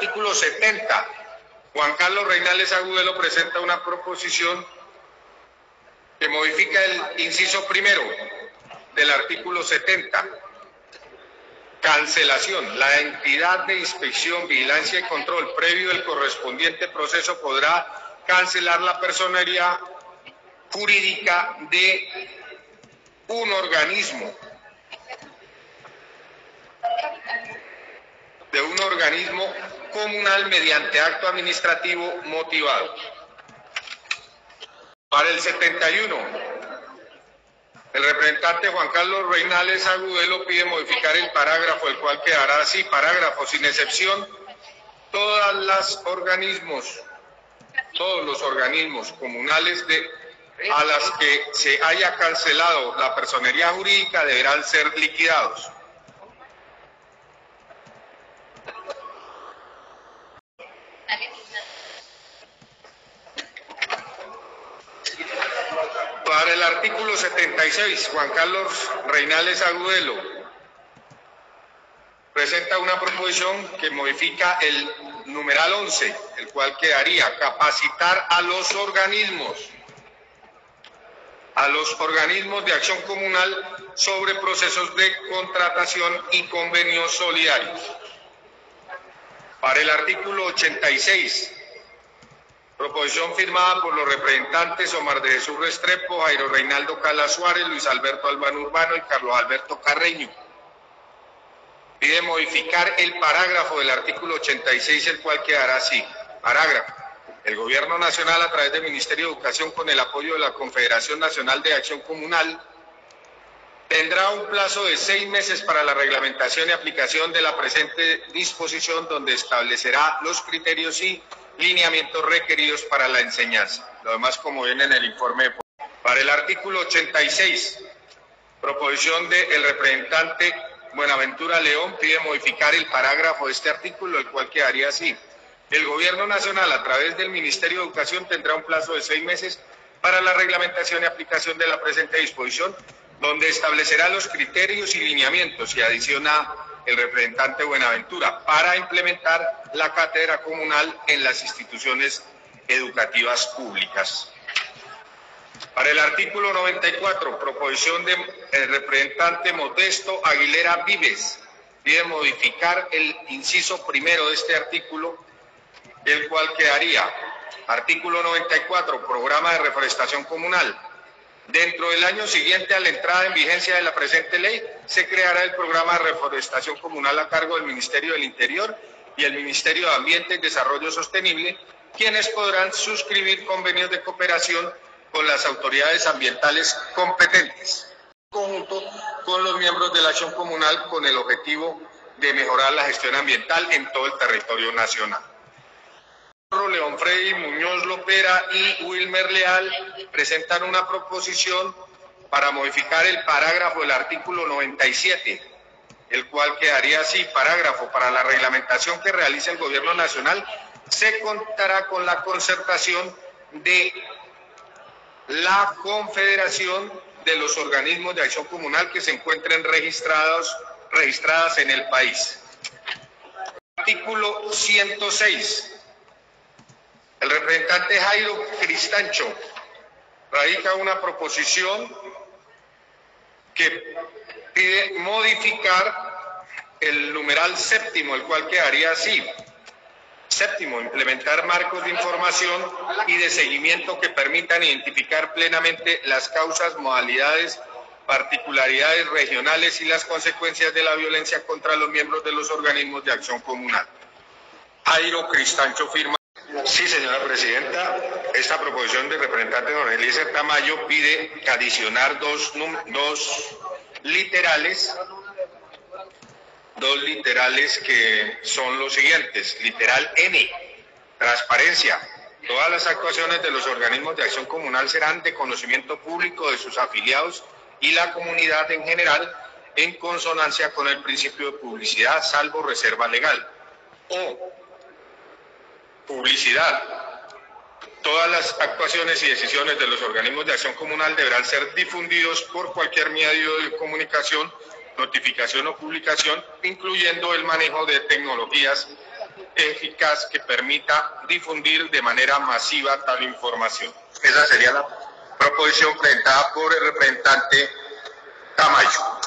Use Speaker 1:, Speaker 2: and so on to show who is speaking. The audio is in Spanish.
Speaker 1: artículo 70, Juan Carlos Reinales Agudelo presenta una proposición que modifica el inciso primero del artículo 70. Cancelación. La entidad de inspección, vigilancia y control previo del correspondiente proceso podrá cancelar la personería jurídica de un organismo de un organismo comunal mediante acto administrativo motivado. Para el 71, el representante Juan Carlos Reinales Agudelo pide modificar el parágrafo, el cual quedará así, parágrafo sin excepción, todos los organismos, todos los organismos comunales de, a las que se haya cancelado la personería jurídica deberán ser liquidados. Para el artículo 76, Juan Carlos Reinales Agudelo presenta una proposición que modifica el numeral 11, el cual quedaría capacitar a los organismos, a los organismos de acción comunal sobre procesos de contratación y convenios solidarios. Para el artículo 86, Proposición firmada por los representantes Omar de Jesús Restrepo, Jairo Reinaldo Cala Suárez, Luis Alberto Albano Urbano y Carlos Alberto Carreño. Pide modificar el parágrafo del artículo 86, el cual quedará así. Parágrafo. El Gobierno Nacional, a través del Ministerio de Educación, con el apoyo de la Confederación Nacional de Acción Comunal, tendrá un plazo de seis meses para la reglamentación y aplicación de la presente disposición, donde establecerá los criterios y lineamientos requeridos para la enseñanza. Lo demás como viene en el informe. Para el artículo 86, proposición del representante Buenaventura León pide modificar el parágrafo de este artículo, el cual quedaría así. El Gobierno Nacional, a través del Ministerio de Educación, tendrá un plazo de seis meses para la reglamentación y aplicación de la presente disposición, donde establecerá los criterios y lineamientos y adiciona el representante Buenaventura, para implementar la cátedra comunal en las instituciones educativas públicas. Para el artículo 94, proposición del representante Modesto Aguilera Vives, pide modificar el inciso primero de este artículo, el cual quedaría artículo 94, programa de reforestación comunal Dentro del año siguiente a la entrada en vigencia de la presente ley, se creará el programa de reforestación comunal a cargo del Ministerio del Interior y el Ministerio de Ambiente y Desarrollo Sostenible, quienes podrán suscribir convenios de cooperación con las autoridades ambientales competentes, conjunto con los miembros de la acción comunal con el objetivo de mejorar la gestión ambiental en todo el territorio nacional. León Freddy Muñoz Lopera y Wilmer Leal presentan una proposición para modificar el parágrafo del artículo 97, el cual quedaría así, parágrafo, para la reglamentación que realice el Gobierno Nacional, se contará con la concertación de la Confederación de los Organismos de Acción Comunal que se encuentren registrados, registradas en el país. Artículo 106 el representante Jairo Cristancho radica una proposición que pide modificar el numeral séptimo, el cual quedaría así. Séptimo, implementar marcos de información y de seguimiento que permitan identificar plenamente las causas, modalidades, particularidades regionales y las consecuencias de la violencia contra los miembros de los organismos de acción comunal. Jairo Cristancho firma. Sí, señora presidenta. Esta proposición del representante don Eliezer Tamayo pide adicionar dos, dos literales, dos literales que son los siguientes. Literal N, transparencia. Todas las actuaciones de los organismos de acción comunal serán de conocimiento público de sus afiliados y la comunidad en general en consonancia con el principio de publicidad, salvo reserva legal. O publicidad. Todas las actuaciones y decisiones de los organismos de acción comunal deberán ser difundidos por cualquier medio de comunicación, notificación o publicación, incluyendo el manejo de tecnologías eficaz que permita difundir de manera masiva tal información. Esa sería la proposición presentada por el representante Tamayo.